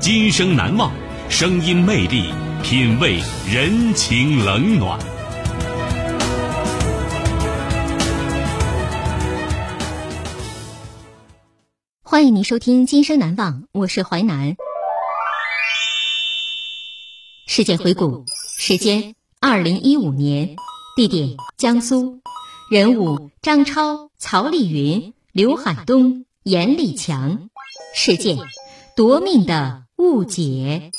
今生难忘，声音魅力，品味人情冷暖。欢迎您收听《今生难忘》，我是淮南。事件回顾：时间二零一五年，地点江苏，人物张超、曹丽云、刘海东、严立强，事件夺命的误解。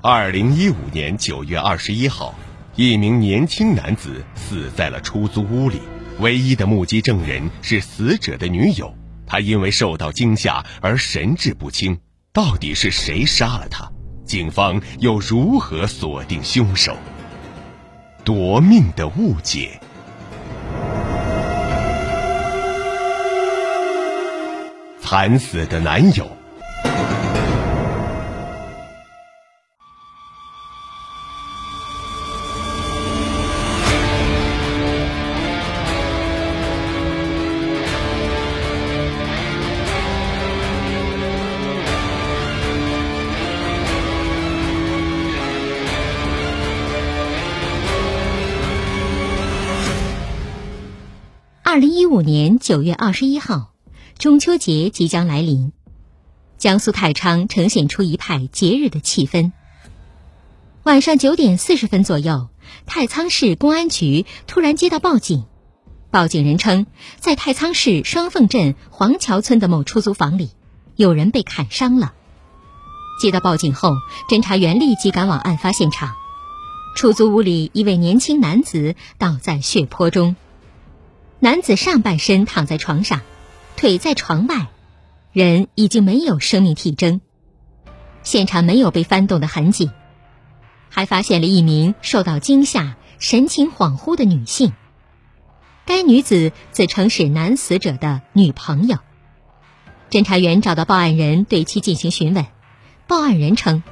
二零一五年九月二十一号。一名年轻男子死在了出租屋里，唯一的目击证人是死者的女友。他因为受到惊吓而神志不清，到底是谁杀了他？警方又如何锁定凶手？夺命的误解，惨死的男友。二零一五年九月二十一号，中秋节即将来临，江苏太仓呈现出一派节日的气氛。晚上九点四十分左右，太仓市公安局突然接到报警，报警人称，在太仓市双凤镇黄桥村的某出租房里，有人被砍伤了。接到报警后，侦查员立即赶往案发现场，出租屋里一位年轻男子倒在血泊中。男子上半身躺在床上，腿在床外，人已经没有生命体征。现场没有被翻动的痕迹，还发现了一名受到惊吓、神情恍惚的女性。该女子自称是男死者的女朋友。侦查员找到报案人，对其进行询问。报案人称：“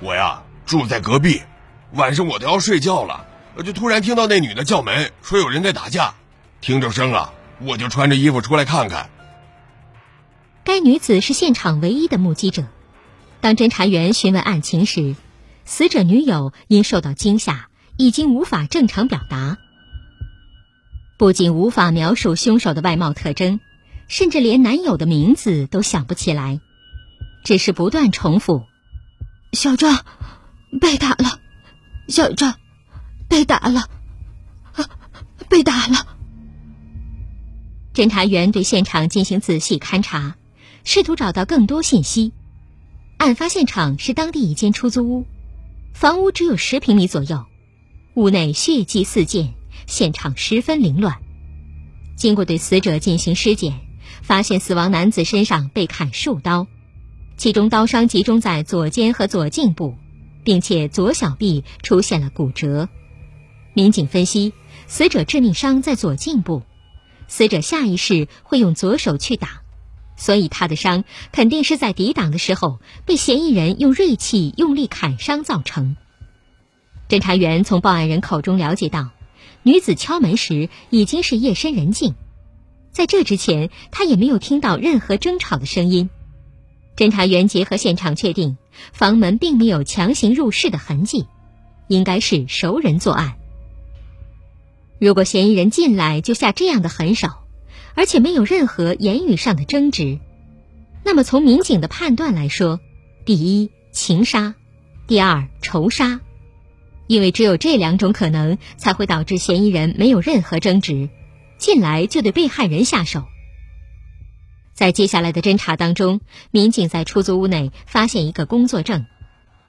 我呀住在隔壁，晚上我都要睡觉了，就突然听到那女的叫门，说有人在打架。”听着声啊，我就穿着衣服出来看看。该女子是现场唯一的目击者。当侦查员询问案情时，死者女友因受到惊吓，已经无法正常表达。不仅无法描述凶手的外貌特征，甚至连男友的名字都想不起来，只是不断重复：“小赵被打了，小赵被打了，被打了。”侦查员对现场进行仔细勘查，试图找到更多信息。案发现场是当地一间出租屋，房屋只有十平米左右，屋内血迹四溅，现场十分凌乱。经过对死者进行尸检，发现死亡男子身上被砍数刀，其中刀伤集中在左肩和左颈部，并且左小臂出现了骨折。民警分析，死者致命伤在左颈部。死者下意识会用左手去挡，所以他的伤肯定是在抵挡的时候被嫌疑人用锐器用力砍伤造成。侦查员从报案人口中了解到，女子敲门时已经是夜深人静，在这之前他也没有听到任何争吵的声音。侦查员结合现场确定，房门并没有强行入室的痕迹，应该是熟人作案。如果嫌疑人进来就下这样的狠手，而且没有任何言语上的争执。那么，从民警的判断来说，第一，情杀；第二，仇杀。因为只有这两种可能，才会导致嫌疑人没有任何争执，进来就对被害人下手。在接下来的侦查当中，民警在出租屋内发现一个工作证，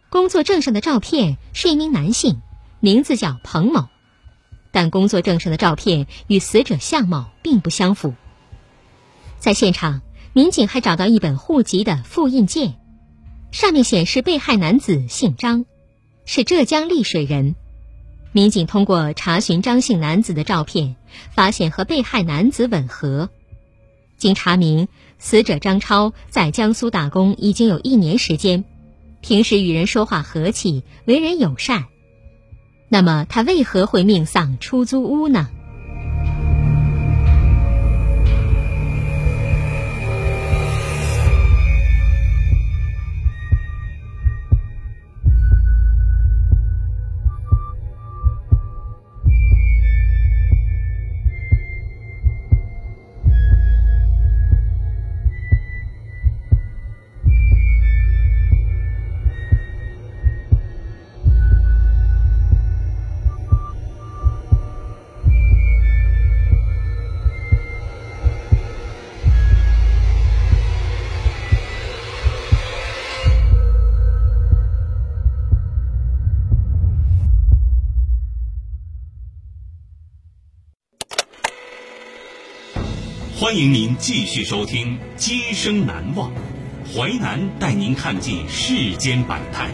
工作证上的照片是一名男性，名字叫彭某，但工作证上的照片与死者相貌并不相符。在现场，民警还找到一本户籍的复印件，上面显示被害男子姓张，是浙江丽水人。民警通过查询张姓男子的照片，发现和被害男子吻合。经查明，死者张超在江苏打工已经有一年时间，平时与人说话和气，为人友善。那么，他为何会命丧出租屋呢？欢迎您继续收听《今生难忘》，淮南带您看尽世间百态，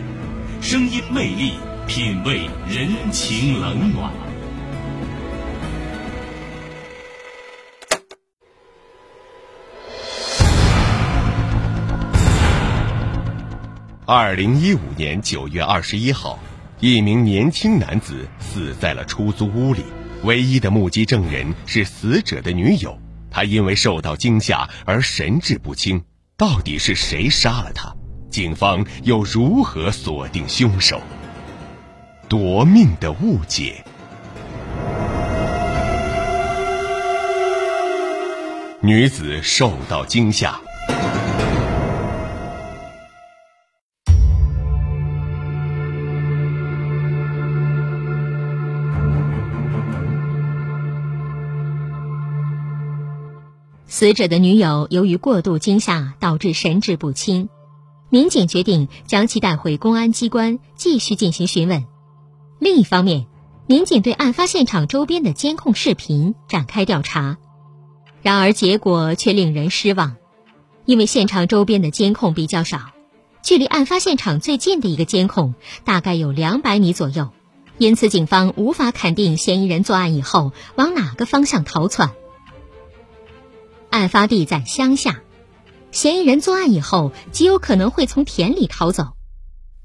声音魅力，品味人情冷暖。二零一五年九月二十一号，一名年轻男子死在了出租屋里，唯一的目击证人是死者的女友。他因为受到惊吓而神志不清，到底是谁杀了他？警方又如何锁定凶手？夺命的误解，女子受到惊吓。死者的女友由于过度惊吓导致神志不清，民警决定将其带回公安机关继续进行询问。另一方面，民警对案发现场周边的监控视频展开调查，然而结果却令人失望，因为现场周边的监控比较少，距离案发现场最近的一个监控大概有两百米左右，因此警方无法肯定嫌疑人作案以后往哪个方向逃窜。案发地在乡下，嫌疑人作案以后极有可能会从田里逃走。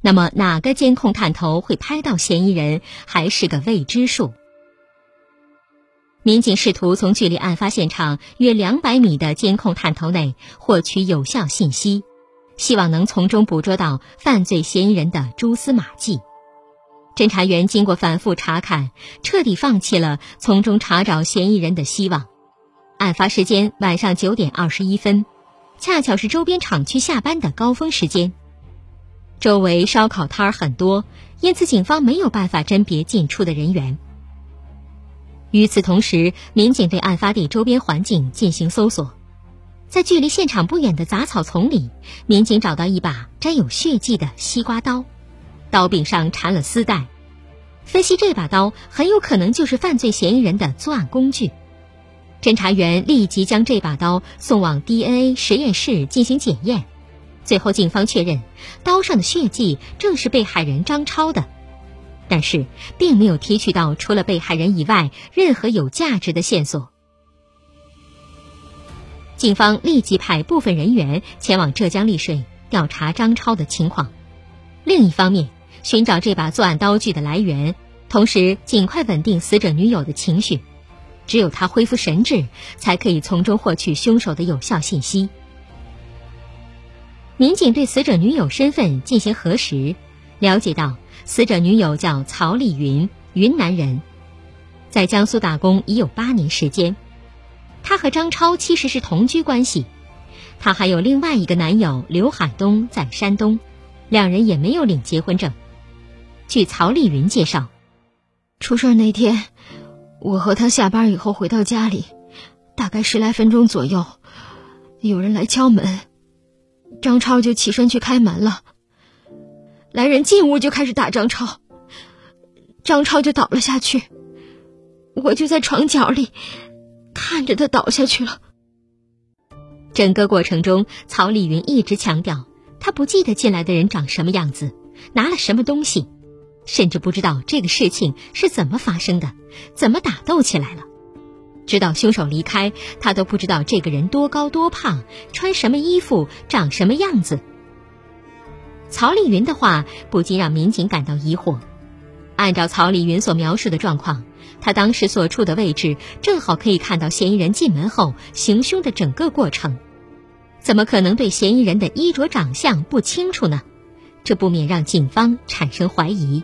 那么，哪个监控探头会拍到嫌疑人，还是个未知数。民警试图从距离案发现场约两百米的监控探头内获取有效信息，希望能从中捕捉到犯罪嫌疑人的蛛丝马迹。侦查员经过反复查看，彻底放弃了从中查找嫌疑人的希望。案发时间晚上九点二十一分，恰巧是周边厂区下班的高峰时间。周围烧烤摊儿很多，因此警方没有办法甄别进出的人员。与此同时，民警对案发地周边环境进行搜索，在距离现场不远的杂草丛里，民警找到一把沾有血迹的西瓜刀，刀柄上缠了丝带。分析这把刀很有可能就是犯罪嫌疑人的作案工具。侦查员立即将这把刀送往 DNA 实验室进行检验，最后警方确认刀上的血迹正是被害人张超的，但是并没有提取到除了被害人以外任何有价值的线索。警方立即派部分人员前往浙江丽水调查张超的情况，另一方面寻找这把作案刀具的来源，同时尽快稳定死者女友的情绪。只有他恢复神智，才可以从中获取凶手的有效信息。民警对死者女友身份进行核实，了解到死者女友叫曹丽云，云南人，在江苏打工已有八年时间。她和张超其实是同居关系。她还有另外一个男友刘海东在山东，两人也没有领结婚证。据曹丽云介绍，出事那天，我和他下班以后回到家里，大概十来分钟左右，有人来敲门，张超就起身去开门了。来人进屋就开始打张超，张超就倒了下去，我就在床角里看着他倒下去了。整个过程中，曹丽云一直强调，她不记得进来的人长什么样子，拿了什么东西，甚至不知道这个事情是怎么发生的，怎么打斗起来了。直到凶手离开，他都不知道这个人多高多胖，穿什么衣服，长什么样子。曹丽云的话不禁让民警感到疑惑。按照曹丽云所描述的状况，她当时所处的位置正好可以看到嫌疑人进门后行凶的整个过程。怎么可能对嫌疑人的衣着长相不清楚呢？这不免让警方产生怀疑。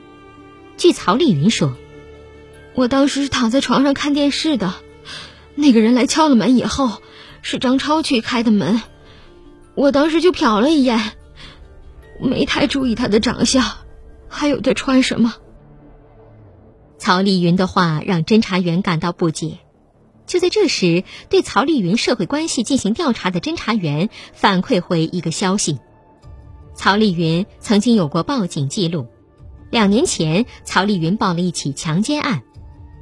据曹丽云说：“我当时是躺在床上看电视的，那个人来敲了门以后，是张超去开的门，我当时就瞟了一眼，没太注意他的长相，还有他穿什么。”曹丽云的话让侦查员感到不解。就在这时，对曹丽云社会关系进行调查的侦查员反馈回一个消息：曹丽云曾经有过报警记录。两年前，曹丽云报了一起强奸案。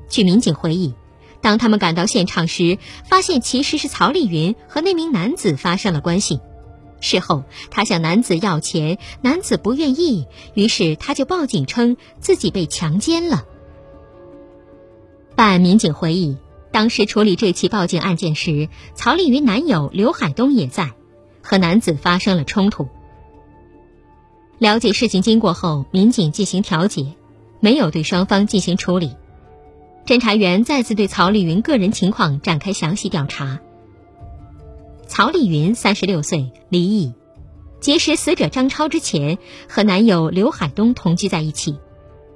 据民警回忆，当他们赶到现场时，发现其实是曹丽云和那名男子发生了关系。事后，他向男子要钱，男子不愿意，于是他就报警称自己被强奸了。办案民警回忆。当时处理这起报警案件时，曹丽云男友刘海东也在，和男子发生了冲突。了解事情经过后，民警进行调解，没有对双方进行处理。侦查员再次对曹丽云个人情况展开详细调查。曹丽云三十六岁，离异，结识死者张超之前，和男友刘海东同居在一起。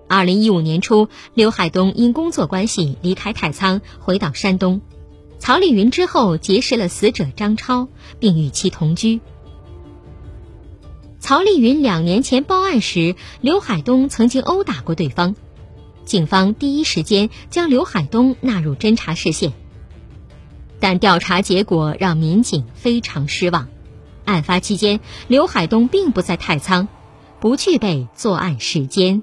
二零一五年初，刘海东因工作关系离开太仓，回到山东。曹丽云之后结识了死者张超，并与其同居。曹丽云两年前报案时，刘海东曾经殴打过对方，警方第一时间将刘海东纳入侦查视线。但调查结果让民警非常失望。案发期间，刘海东并不在太仓，不具备作案时间。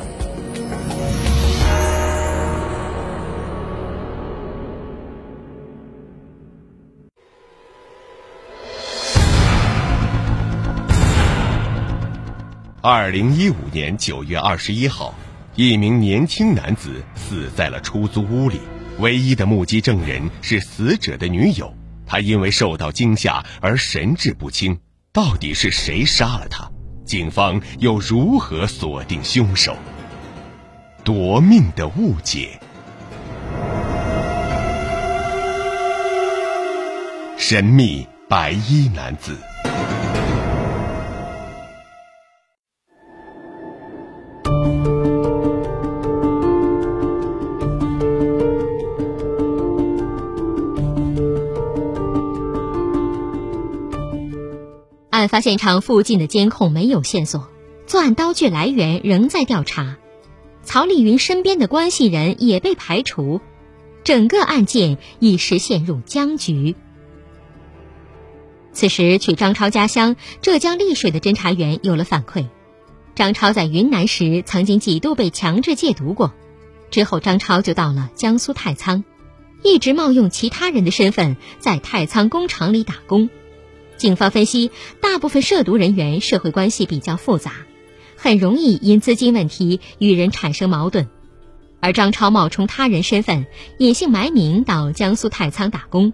二零一五年九月二十一号，一名年轻男子死在了出租屋里。唯一的目击证人是死者的女友，她因为受到惊吓而神志不清。到底是谁杀了她？警方又如何锁定凶手？夺命的误解，神秘白衣男子。发现场附近的监控没有线索，作案刀具来源仍在调查，曹丽云身边的关系人也被排除，整个案件一时陷入僵局。此时去张超家乡浙江丽水的侦查员有了反馈，张超在云南时曾经几度被强制戒毒过，之后张超就到了江苏太仓，一直冒用其他人的身份在太仓工厂里打工。警方分析，大部分涉毒人员社会关系比较复杂，很容易因资金问题与人产生矛盾。而张超冒充他人身份，隐姓埋名到江苏太仓打工，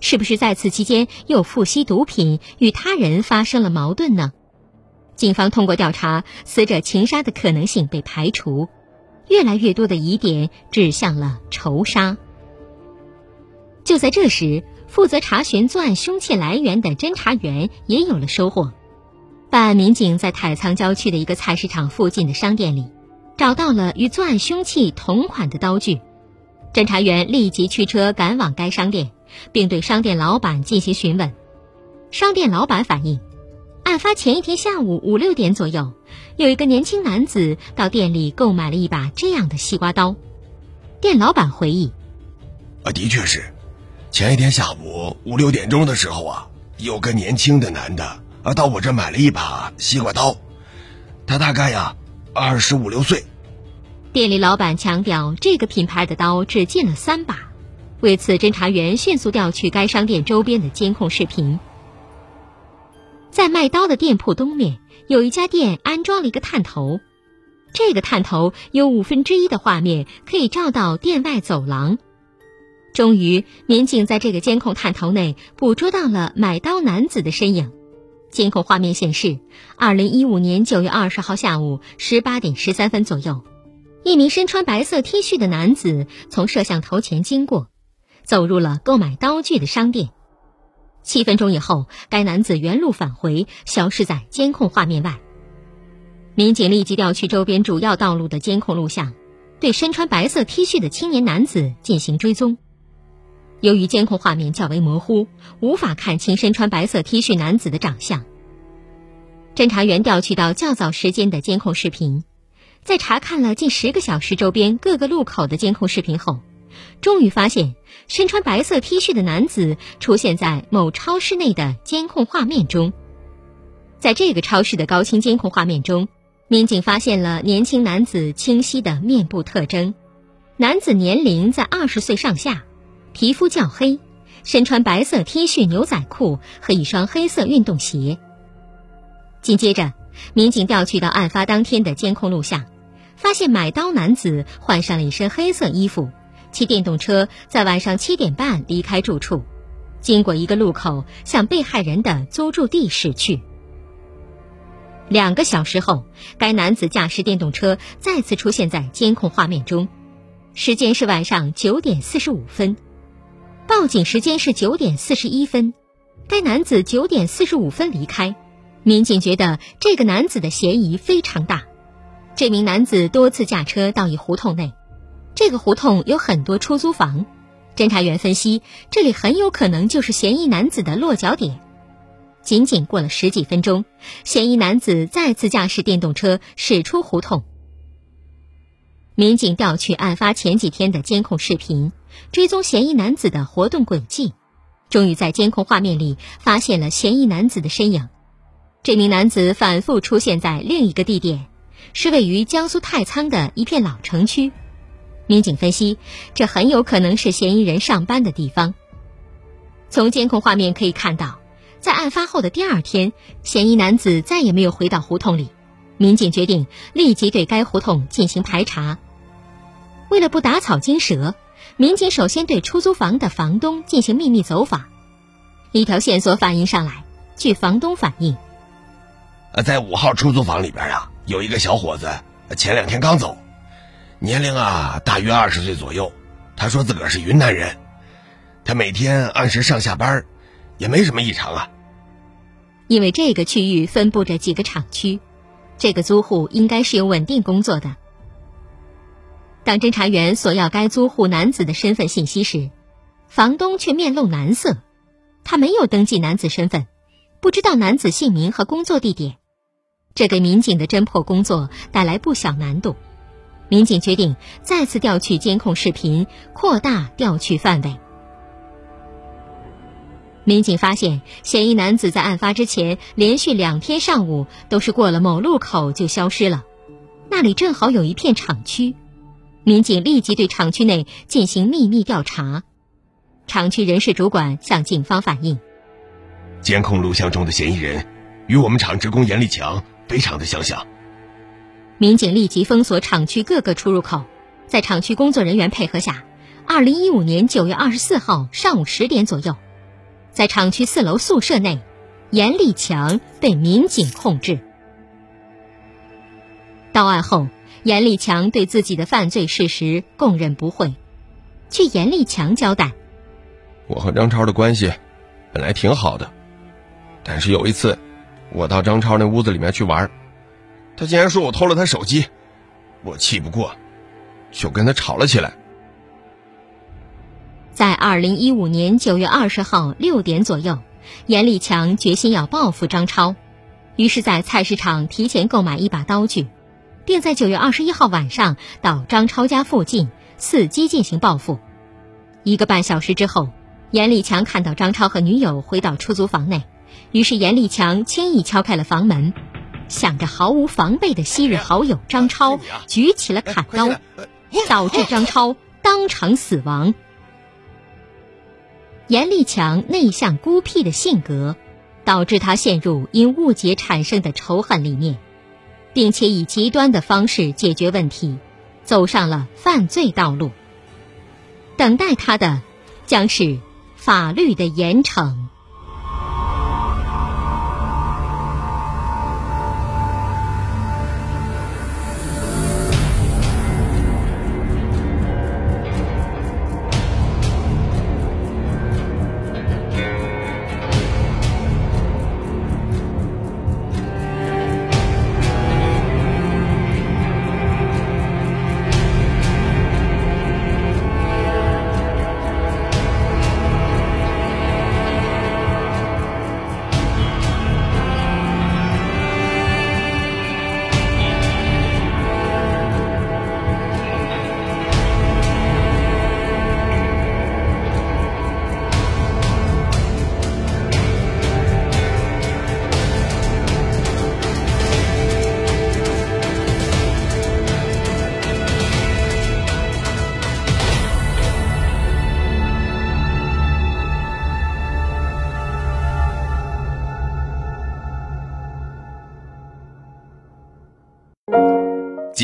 是不是在此期间又复吸毒品，与他人发生了矛盾呢？警方通过调查，死者情杀的可能性被排除，越来越多的疑点指向了仇杀。就在这时。负责查询作案凶器来源的侦查员也有了收获。办案民警在太仓郊区的一个菜市场附近的商店里，找到了与作案凶器同款的刀具。侦查员立即驱车赶往该商店，并对商店老板进行询问。商店老板反映，案发前一天下午五六点左右，有一个年轻男子到店里购买了一把这样的西瓜刀。店老板回忆：“啊，的确是。”前一天下午五六点钟的时候啊，有个年轻的男的啊到我这买了一把西瓜刀，他大概呀二十五六岁。店里老板强调，这个品牌的刀只进了三把。为此，侦查员迅速调取该商店周边的监控视频。在卖刀的店铺东面，有一家店安装了一个探头，这个探头有五分之一的画面可以照到店外走廊。终于，民警在这个监控探头内捕捉到了买刀男子的身影。监控画面显示，二零一五年九月二十号下午十八点十三分左右，一名身穿白色 T 恤的男子从摄像头前经过，走入了购买刀具的商店。七分钟以后，该男子原路返回，消失在监控画面外。民警立即调取周边主要道路的监控录像，对身穿白色 T 恤的青年男子进行追踪。由于监控画面较为模糊，无法看清身穿白色 T 恤男子的长相。侦查员调取到较早时间的监控视频，在查看了近十个小时周边各个路口的监控视频后，终于发现身穿白色 T 恤的男子出现在某超市内的监控画面中。在这个超市的高清监控画面中，民警发现了年轻男子清晰的面部特征，男子年龄在二十岁上下。皮肤较黑，身穿白色 T 恤、牛仔裤和一双黑色运动鞋。紧接着，民警调取到案发当天的监控录像，发现买刀男子换上了一身黑色衣服，骑电动车在晚上七点半离开住处，经过一个路口向被害人的租住地驶去。两个小时后，该男子驾驶电动车再次出现在监控画面中，时间是晚上九点四十五分。报警时间是九点四十一分，该男子九点四十五分离开。民警觉得这个男子的嫌疑非常大。这名男子多次驾车到一胡同内，这个胡同有很多出租房。侦查员分析，这里很有可能就是嫌疑男子的落脚点。仅仅过了十几分钟，嫌疑男子再次驾驶电动车驶出胡同。民警调取案发前几天的监控视频。追踪嫌疑男子的活动轨迹，终于在监控画面里发现了嫌疑男子的身影。这名男子反复出现在另一个地点，是位于江苏太仓的一片老城区。民警分析，这很有可能是嫌疑人上班的地方。从监控画面可以看到，在案发后的第二天，嫌疑男子再也没有回到胡同里。民警决定立即对该胡同进行排查。为了不打草惊蛇。民警首先对出租房的房东进行秘密走访，一条线索反映上来。据房东反映，呃，在五号出租房里边啊，有一个小伙子，前两天刚走，年龄啊大约二十岁左右。他说自个儿是云南人，他每天按时上下班，也没什么异常啊。因为这个区域分布着几个厂区，这个租户应该是有稳定工作的。当侦查员索要该租户男子的身份信息时，房东却面露难色。他没有登记男子身份，不知道男子姓名和工作地点，这给民警的侦破工作带来不小难度。民警决定再次调取监控视频，扩大调取范围。民警发现，嫌疑男子在案发之前连续两天上午都是过了某路口就消失了，那里正好有一片厂区。民警立即对厂区内进行秘密调查，厂区人事主管向警方反映，监控录像中的嫌疑人与我们厂职工严立强非常的相像。民警立即封锁厂区各个出入口，在厂区工作人员配合下，二零一五年九月二十四号上午十点左右，在厂区四楼宿舍内，严立强被民警控制。到案后，严立强对自己的犯罪事实供认不讳。据严立强交代，我和张超的关系本来挺好的，但是有一次，我到张超那屋子里面去玩，他竟然说我偷了他手机，我气不过，就跟他吵了起来。在二零一五年九月二十号六点左右，严立强决心要报复张超，于是，在菜市场提前购买一把刀具。并在九月二十一号晚上到张超家附近伺机进行报复。一个半小时之后，严立强看到张超和女友回到出租房内，于是严立强轻易敲开了房门，想着毫无防备的昔日好友张超举起了砍刀，导致张超当场死亡。严立强内向孤僻的性格，导致他陷入因误解产生的仇恨里面。并且以极端的方式解决问题，走上了犯罪道路。等待他的，将是法律的严惩。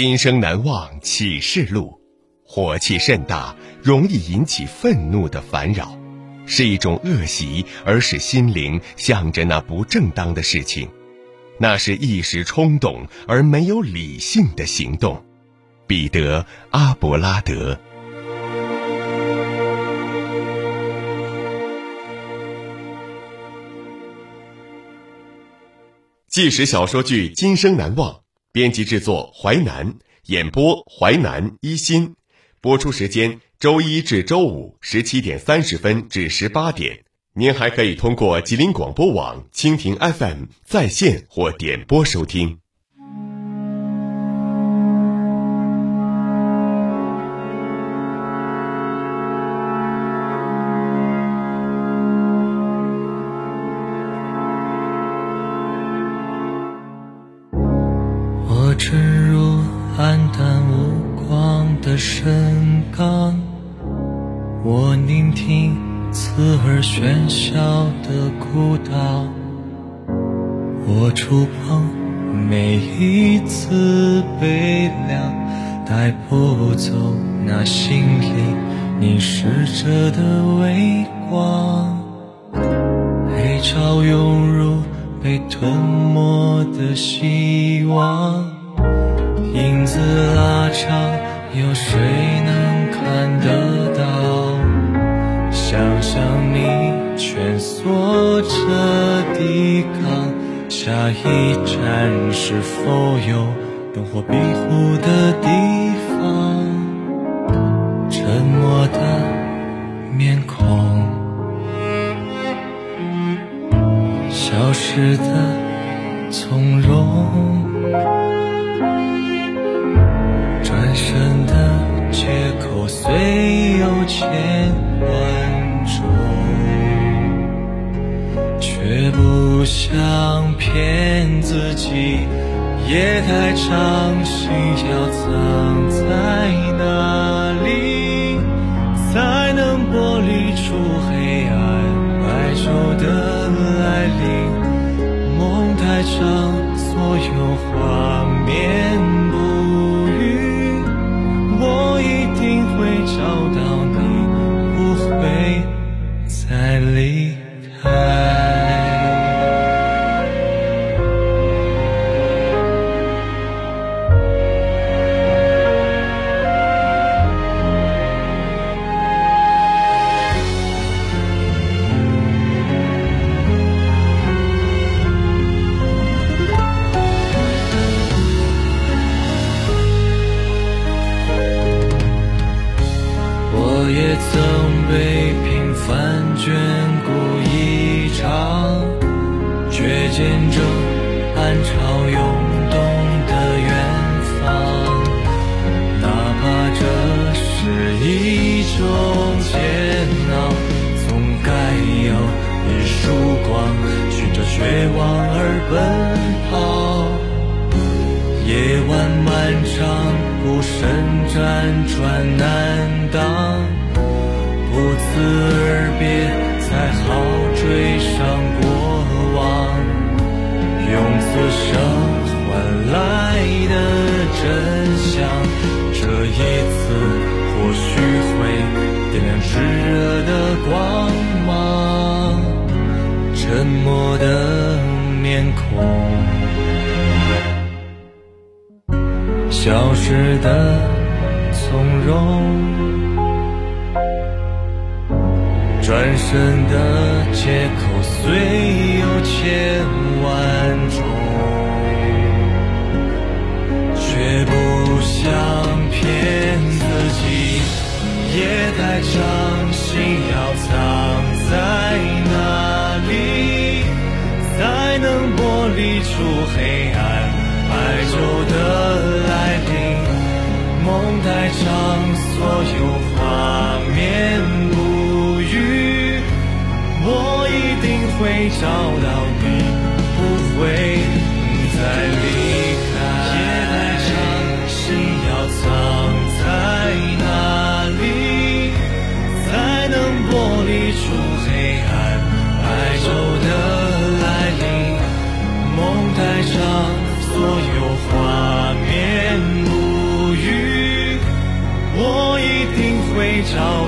今生难忘启示录，火气甚大，容易引起愤怒的烦扰，是一种恶习，而使心灵向着那不正当的事情，那是一时冲动而没有理性的行动。彼得·阿伯拉德。纪实小说剧《今生难忘》。编辑制作：淮南，演播：淮南一新，播出时间：周一至周五十七点三十分至十八点。您还可以通过吉林广播网、蜻蜓 FM 在线或点播收听。次悲凉，带不走那心里凝视着的微光。黑潮涌入被吞没的希望，影子拉长。有谁能看得到？想象你蜷缩着抵抗，下一站是否有灯火庇护的地方？沉默的面孔，消失的从容。转身的借口虽有千想骗自己，夜太长，心要藏在哪里，才能剥离出黑暗？白昼的来临，梦太长，所有话。辗转难当，不辞而别，才好追上过往，用此生换来的真相。这一次，或许会点亮炽热的光芒。沉默的面孔，消失的从容，转身的借口虽有千万种，却不想。骗自己，夜太长，心要藏在哪里，才能剥离出黑上，所有画面不语，我一定会找到找。